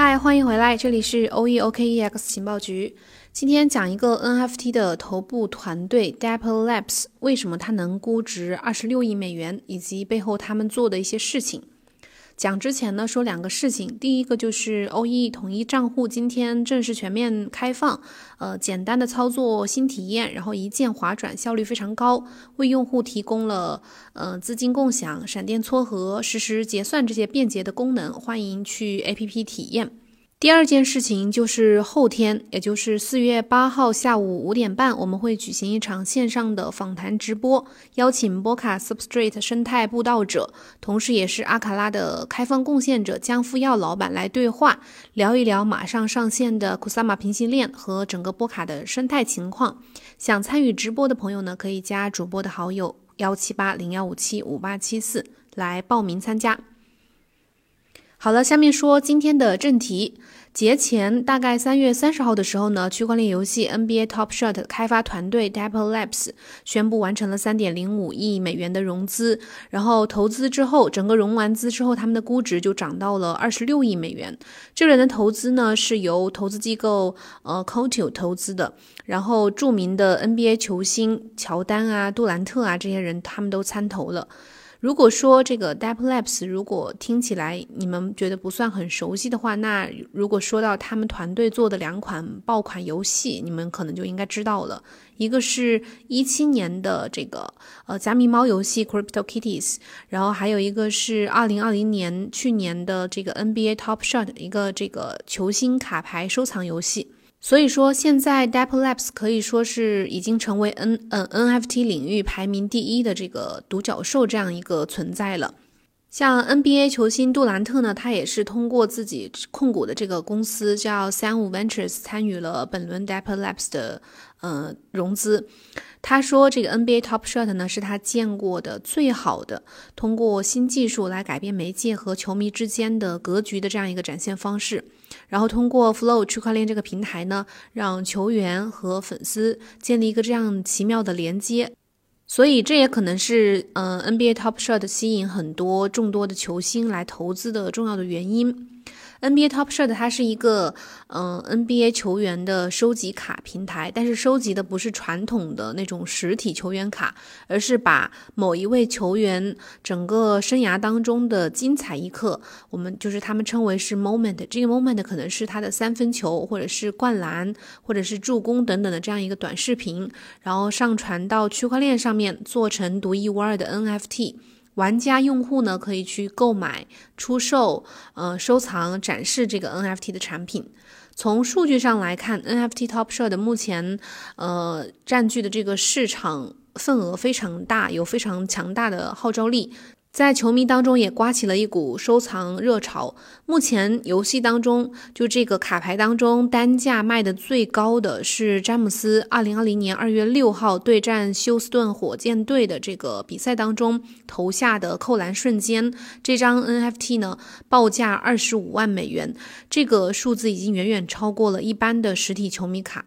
嗨，欢迎回来，这里是 O E O K E X 情报局。今天讲一个 NFT 的头部团队 Dapper Labs，为什么它能估值二十六亿美元，以及背后他们做的一些事情。讲之前呢，说两个事情。第一个就是 OE 统一账户今天正式全面开放，呃，简单的操作新体验，然后一键划转，效率非常高，为用户提供了呃资金共享、闪电撮合、实时结算这些便捷的功能，欢迎去 APP 体验。第二件事情就是后天，也就是四月八号下午五点半，我们会举行一场线上的访谈直播，邀请波卡 Substrate 生态布道者，同时也是阿卡拉的开放贡献者江富耀老板来对话，聊一聊马上上线的 Kusama 平行链和整个波卡的生态情况。想参与直播的朋友呢，可以加主播的好友幺七八零幺五七五八七四来报名参加。好了，下面说今天的正题。节前大概三月三十号的时候呢，区块链游戏 NBA Top Shot 开发团队 Dapper Labs 宣布完成了三点零五亿美元的融资。然后投资之后，整个融完资之后，他们的估值就涨到了二十六亿美元。这轮的投资呢，是由投资机构呃 Cotio 投资的。然后著名的 NBA 球星乔丹啊、杜兰特啊这些人，他们都参投了。如果说这个 Dapp Labs，如果听起来你们觉得不算很熟悉的话，那如果说到他们团队做的两款爆款游戏，你们可能就应该知道了。一个是一七年的这个呃加密猫游戏 Crypto Kitties，然后还有一个是二零二零年去年的这个 NBA Top Shot 一个这个球星卡牌收藏游戏。所以说，现在 Dapper Labs 可以说是已经成为 N 嗯 NFT 领域排名第一的这个独角兽这样一个存在了。像 NBA 球星杜兰特呢，他也是通过自己控股的这个公司叫三五 Ventures 参与了本轮 Dapper Labs 的呃融资。他说，这个 NBA Top Shot 呢是他见过的最好的通过新技术来改变媒介和球迷之间的格局的这样一个展现方式。然后通过 Flow 区块链这个平台呢，让球员和粉丝建立一个这样奇妙的连接。所以这也可能是，嗯，NBA Top Shot 吸引很多众多的球星来投资的重要的原因。NBA Top Shot 它是一个，嗯，NBA 球员的收集卡平台，但是收集的不是传统的那种实体球员卡，而是把某一位球员整个生涯当中的精彩一刻，我们就是他们称为是 moment，这个 moment 可能是他的三分球，或者是灌篮，或者是助攻等等的这样一个短视频，然后上传到区块链上面，做成独一无二的 NFT。玩家用户呢可以去购买、出售、呃收藏、展示这个 NFT 的产品。从数据上来看，NFT Top Shot 目前呃占据的这个市场份额非常大，有非常强大的号召力。在球迷当中也刮起了一股收藏热潮。目前游戏当中，就这个卡牌当中单价卖的最高的是詹姆斯，二零二零年二月六号对战休斯顿火箭队的这个比赛当中投下的扣篮瞬间，这张 NFT 呢报价二十五万美元，这个数字已经远远超过了一般的实体球迷卡。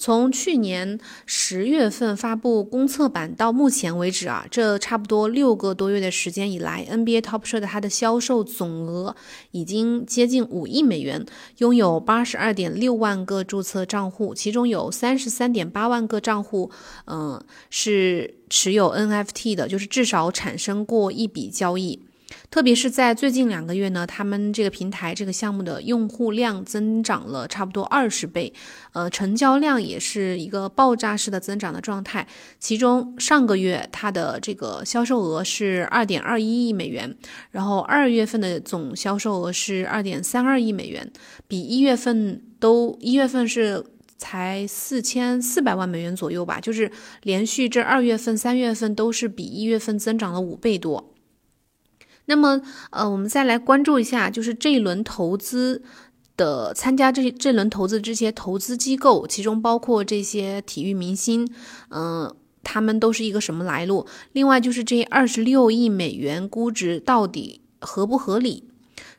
从去年十月份发布公测版到目前为止啊，这差不多六个多月的时间以来，NBA Top Shot 它的销售总额已经接近五亿美元，拥有八十二点六万个注册账户，其中有三十三点八万个账户，嗯，是持有 NFT 的，就是至少产生过一笔交易。特别是在最近两个月呢，他们这个平台这个项目的用户量增长了差不多二十倍，呃，成交量也是一个爆炸式的增长的状态。其中上个月它的这个销售额是二点二一亿美元，然后二月份的总销售额是二点三二亿美元，比一月份都一月份是才四千四百万美元左右吧，就是连续这二月份、三月份都是比一月份增长了五倍多。那么，呃，我们再来关注一下，就是这一轮投资的参加这这轮投资这些投资机构，其中包括这些体育明星，嗯，他们都是一个什么来路？另外就是这二十六亿美元估值到底合不合理？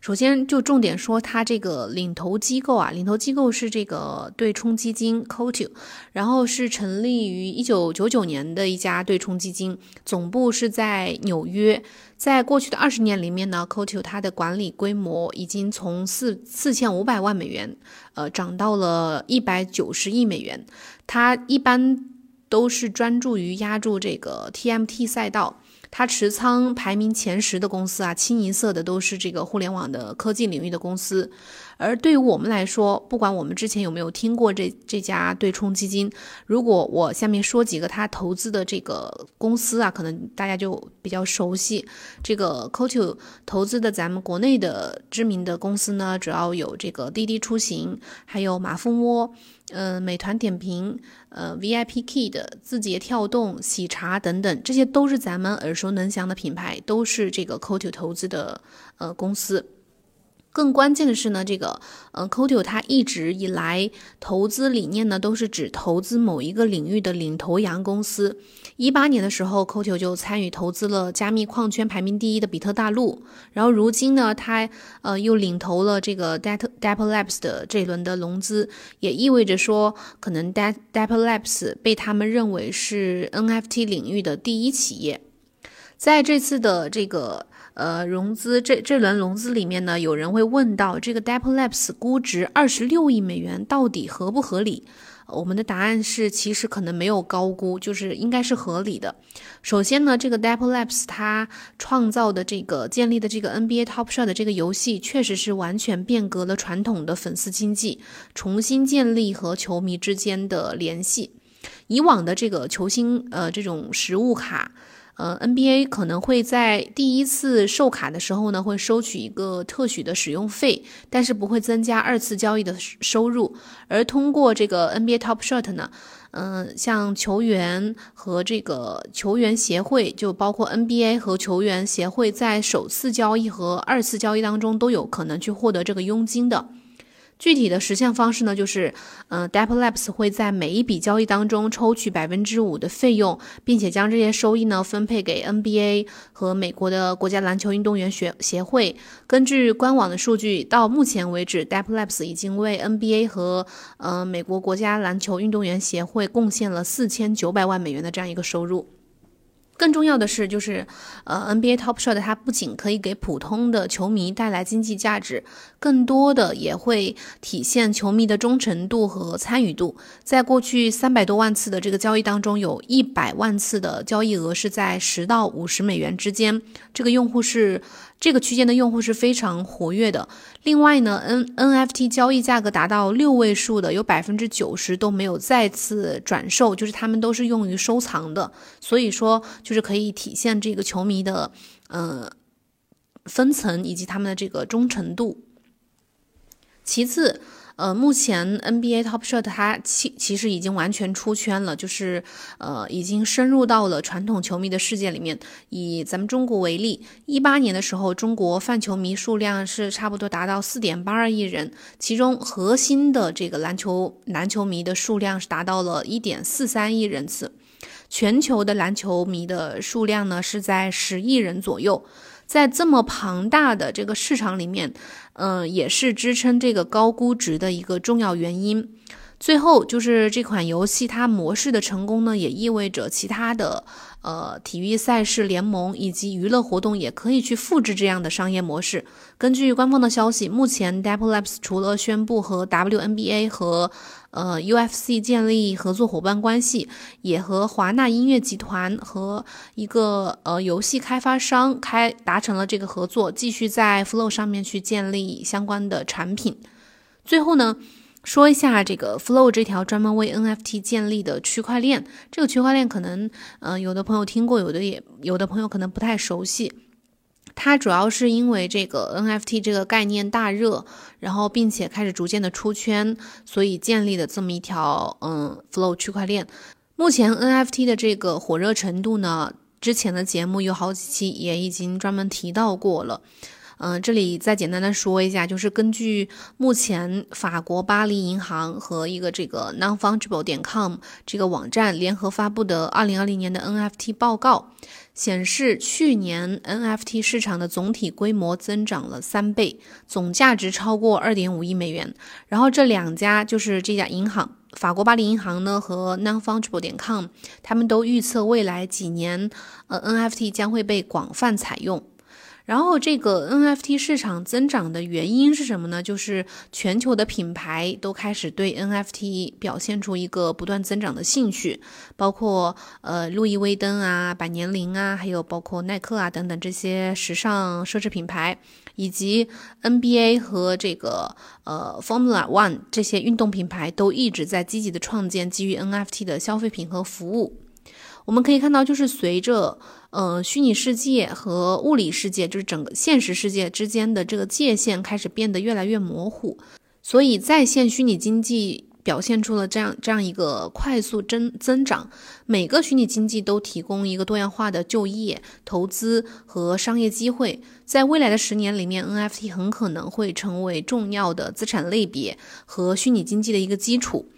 首先就重点说它这个领投机构啊，领投机构是这个对冲基金 Coatue，然后是成立于一九九九年的一家对冲基金，总部是在纽约。在过去的二十年里面呢，Coatue 它的管理规模已经从四四千五百万美元，呃，涨到了一百九十亿美元。它一般都是专注于压住这个 TMT 赛道。它持仓排名前十的公司啊，清一色的都是这个互联网的科技领域的公司。而对于我们来说，不管我们之前有没有听过这这家对冲基金，如果我下面说几个他投资的这个公司啊，可能大家就比较熟悉。这个 Coatue 投资的咱们国内的知名的公司呢，主要有这个滴滴出行，还有马蜂窝。呃，美团点评，呃，VIPKid、字节跳动、喜茶等等，这些都是咱们耳熟能详的品牌，都是这个 Coatue 投资的呃公司。更关键的是呢，这个，呃 c o t o 它一直以来投资理念呢，都是只投资某一个领域的领头羊公司。一八年的时候 c o t o 就参与投资了加密矿圈排名第一的比特大陆。然后如今呢，它呃又领投了这个 Dapper Labs 的这一轮的融资，也意味着说，可能 Dapper Labs 被他们认为是 NFT 领域的第一企业。在这次的这个。呃，融资这这轮融资里面呢，有人会问到这个 Dapper Labs 估值二十六亿美元到底合不合理？我们的答案是，其实可能没有高估，就是应该是合理的。首先呢，这个 Dapper Labs 它创造的这个建立的这个 NBA Top Shot 的这个游戏，确实是完全变革了传统的粉丝经济，重新建立和球迷之间的联系。以往的这个球星呃这种实物卡。呃，NBA 可能会在第一次售卡的时候呢，会收取一个特许的使用费，但是不会增加二次交易的收入。而通过这个 NBA Top Shot 呢，嗯，像球员和这个球员协会，就包括 NBA 和球员协会，在首次交易和二次交易当中都有可能去获得这个佣金的。具体的实现方式呢，就是，嗯，Dapper Labs 会在每一笔交易当中抽取百分之五的费用，并且将这些收益呢分配给 NBA 和美国的国家篮球运动员学协会。根据官网的数据，到目前为止，Dapper Labs 已经为 NBA 和呃美国国家篮球运动员协会贡献了四千九百万美元的这样一个收入。更重要的是，就是，呃，NBA Top Shot 它不仅可以给普通的球迷带来经济价值，更多的也会体现球迷的忠诚度和参与度。在过去三百多万次的这个交易当中，有一百万次的交易额是在十到五十美元之间，这个用户是。这个区间的用户是非常活跃的。另外呢，N NFT 交易价格达到六位数的，有百分之九十都没有再次转售，就是他们都是用于收藏的。所以说，就是可以体现这个球迷的，呃，分层以及他们的这个忠诚度。其次。呃，目前 NBA Top Shot 它其其实已经完全出圈了，就是呃，已经深入到了传统球迷的世界里面。以咱们中国为例，一八年的时候，中国泛球迷数量是差不多达到四点八二亿人，其中核心的这个篮球篮球迷的数量是达到了一点四三亿人次，全球的篮球迷的数量呢是在十亿人左右。在这么庞大的这个市场里面，嗯，也是支撑这个高估值的一个重要原因。最后就是这款游戏它模式的成功呢，也意味着其他的。呃，体育赛事联盟以及娱乐活动也可以去复制这样的商业模式。根据官方的消息，目前 Dapper Labs 除了宣布和 WNBA 和呃 UFC 建立合作伙伴关系，也和华纳音乐集团和一个呃游戏开发商开达成了这个合作，继续在 Flow 上面去建立相关的产品。最后呢？说一下这个 Flow 这条专门为 NFT 建立的区块链。这个区块链可能，嗯，有的朋友听过，有的也有的朋友可能不太熟悉。它主要是因为这个 NFT 这个概念大热，然后并且开始逐渐的出圈，所以建立的这么一条，嗯，Flow 区块链。目前 NFT 的这个火热程度呢，之前的节目有好几期也已经专门提到过了。嗯，这里再简单的说一下，就是根据目前法国巴黎银行和一个这个 nonfungible 点 com 这个网站联合发布的二零二零年的 NFT 报告显示，去年 NFT 市场的总体规模增长了三倍，总价值超过二点五亿美元。然后这两家就是这家银行。法国巴黎银行呢和 nonfungible 点 com，他们都预测未来几年，呃，NFT 将会被广泛采用。然后这个 NFT 市场增长的原因是什么呢？就是全球的品牌都开始对 NFT 表现出一个不断增长的兴趣，包括呃路易威登啊、百年灵啊，还有包括耐克啊等等这些时尚奢侈品牌。以及 NBA 和这个呃 Formula One 这些运动品牌都一直在积极的创建基于 NFT 的消费品和服务。我们可以看到，就是随着呃虚拟世界和物理世界，就是整个现实世界之间的这个界限开始变得越来越模糊，所以在线虚拟经济。表现出了这样这样一个快速增增长，每个虚拟经济都提供一个多样化的就业、投资和商业机会。在未来的十年里面，NFT 很可能会成为重要的资产类别和虚拟经济的一个基础。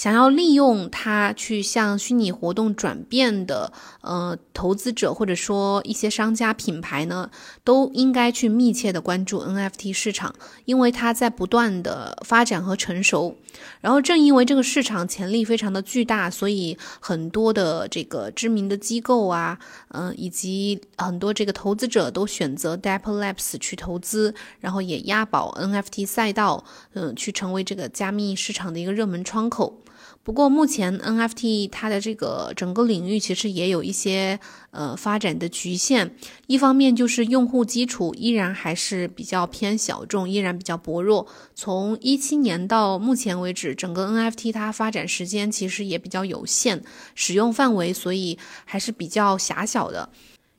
想要利用它去向虚拟活动转变的，呃，投资者或者说一些商家品牌呢，都应该去密切的关注 NFT 市场，因为它在不断的发展和成熟。然后正因为这个市场潜力非常的巨大，所以很多的这个知名的机构啊，嗯，以及很多这个投资者都选择 Dapper Labs 去投资，然后也押宝 NFT 赛道，嗯，去成为这个加密市场的一个热门窗口。不过，目前 NFT 它的这个整个领域其实也有一些呃发展的局限。一方面就是用户基础依然还是比较偏小众，依然比较薄弱。从一七年到目前为止，整个 NFT 它发展时间其实也比较有限，使用范围所以还是比较狭小的。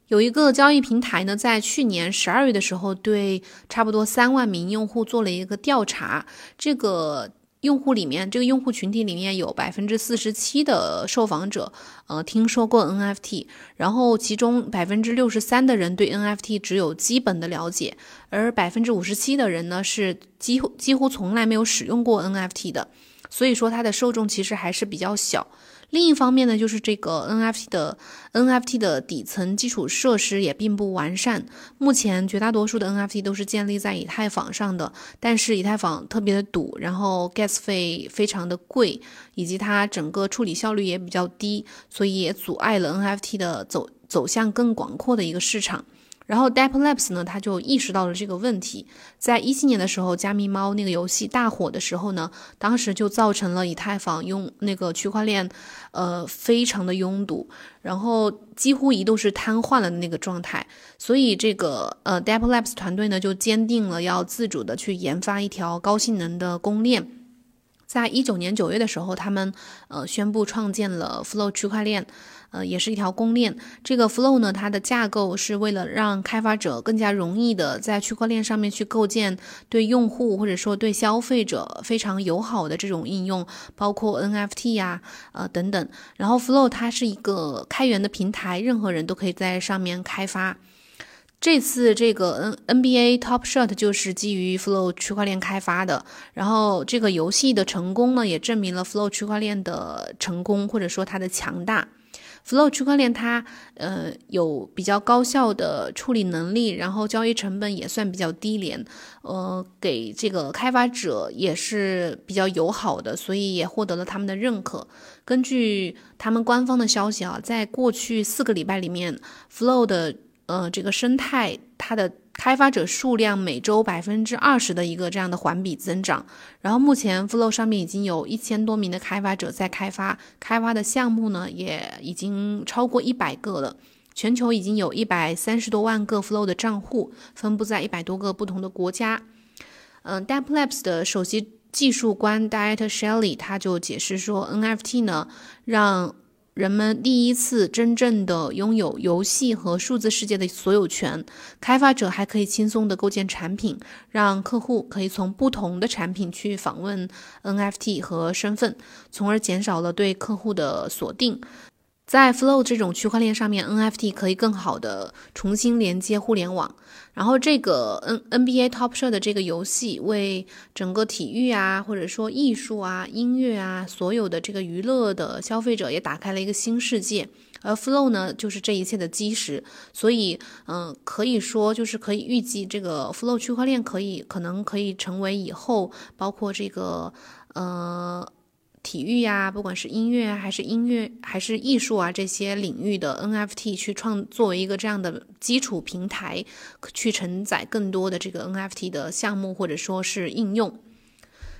有一个交易平台呢，在去年十二月的时候，对差不多三万名用户做了一个调查，这个。用户里面，这个用户群体里面有百分之四十七的受访者，呃，听说过 NFT，然后其中百分之六十三的人对 NFT 只有基本的了解，而百分之五十七的人呢是几乎几乎从来没有使用过 NFT 的，所以说它的受众其实还是比较小。另一方面呢，就是这个 NFT 的 NFT 的底层基础设施也并不完善。目前绝大多数的 NFT 都是建立在以太坊上的，但是以太坊特别的堵，然后 gas 费非常的贵，以及它整个处理效率也比较低，所以也阻碍了 NFT 的走走向更广阔的一个市场。然后 Depp Labs 呢，他就意识到了这个问题。在一七年的时候，加密猫那个游戏大火的时候呢，当时就造成了以太坊用那个区块链，呃，非常的拥堵，然后几乎一度是瘫痪了的那个状态。所以这个呃 Depp Labs 团队呢，就坚定了要自主的去研发一条高性能的公链。在一九年九月的时候，他们呃宣布创建了 Flow 区块链。呃，也是一条公链。这个 Flow 呢，它的架构是为了让开发者更加容易的在区块链上面去构建对用户或者说对消费者非常友好的这种应用，包括 NFT 呀，呃等等。然后 Flow 它是一个开源的平台，任何人都可以在上面开发。这次这个 N NBA Top Shot 就是基于 Flow 区块链开发的。然后这个游戏的成功呢，也证明了 Flow 区块链的成功或者说它的强大。Flow 区块链它呃有比较高效的处理能力，然后交易成本也算比较低廉，呃给这个开发者也是比较友好的，所以也获得了他们的认可。根据他们官方的消息啊，在过去四个礼拜里面，Flow 的呃这个生态它的。开发者数量每周百分之二十的一个这样的环比增长，然后目前 Flow 上面已经有一千多名的开发者在开发，开发的项目呢也已经超过一百个了。全球已经有一百三十多万个 Flow 的账户，分布在一百多个不同的国家。嗯 d a p Labs 的首席技术官 Diet Shelley 他就解释说，NFT 呢让。人们第一次真正的拥有游戏和数字世界的所有权，开发者还可以轻松的构建产品，让客户可以从不同的产品去访问 NFT 和身份，从而减少了对客户的锁定。在 Flow 这种区块链上面，NFT 可以更好的重新连接互联网。然后这个 N NBA Top Shot 的这个游戏为整个体育啊，或者说艺术啊、音乐啊，所有的这个娱乐的消费者也打开了一个新世界。而 Flow 呢，就是这一切的基石。所以，嗯，可以说就是可以预计，这个 Flow 区块链可以可能可以成为以后包括这个呃。体育呀，不管是音乐还是音乐还是艺术啊，这些领域的 NFT 去创作为一个这样的基础平台，去承载更多的这个 NFT 的项目或者说是应用。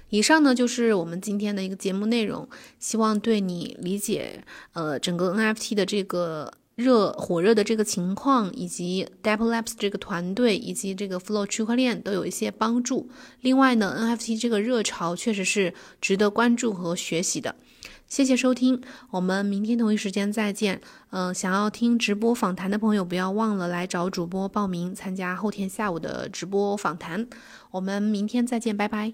以上呢就是我们今天的一个节目内容，希望对你理解呃整个 NFT 的这个。热火热的这个情况，以及 Deplabs 这个团队，以及这个 Flow 区块链都有一些帮助。另外呢，NFT 这个热潮确实是值得关注和学习的。谢谢收听，我们明天同一时间再见。嗯，想要听直播访谈的朋友，不要忘了来找主播报名参加后天下午的直播访谈。我们明天再见，拜拜。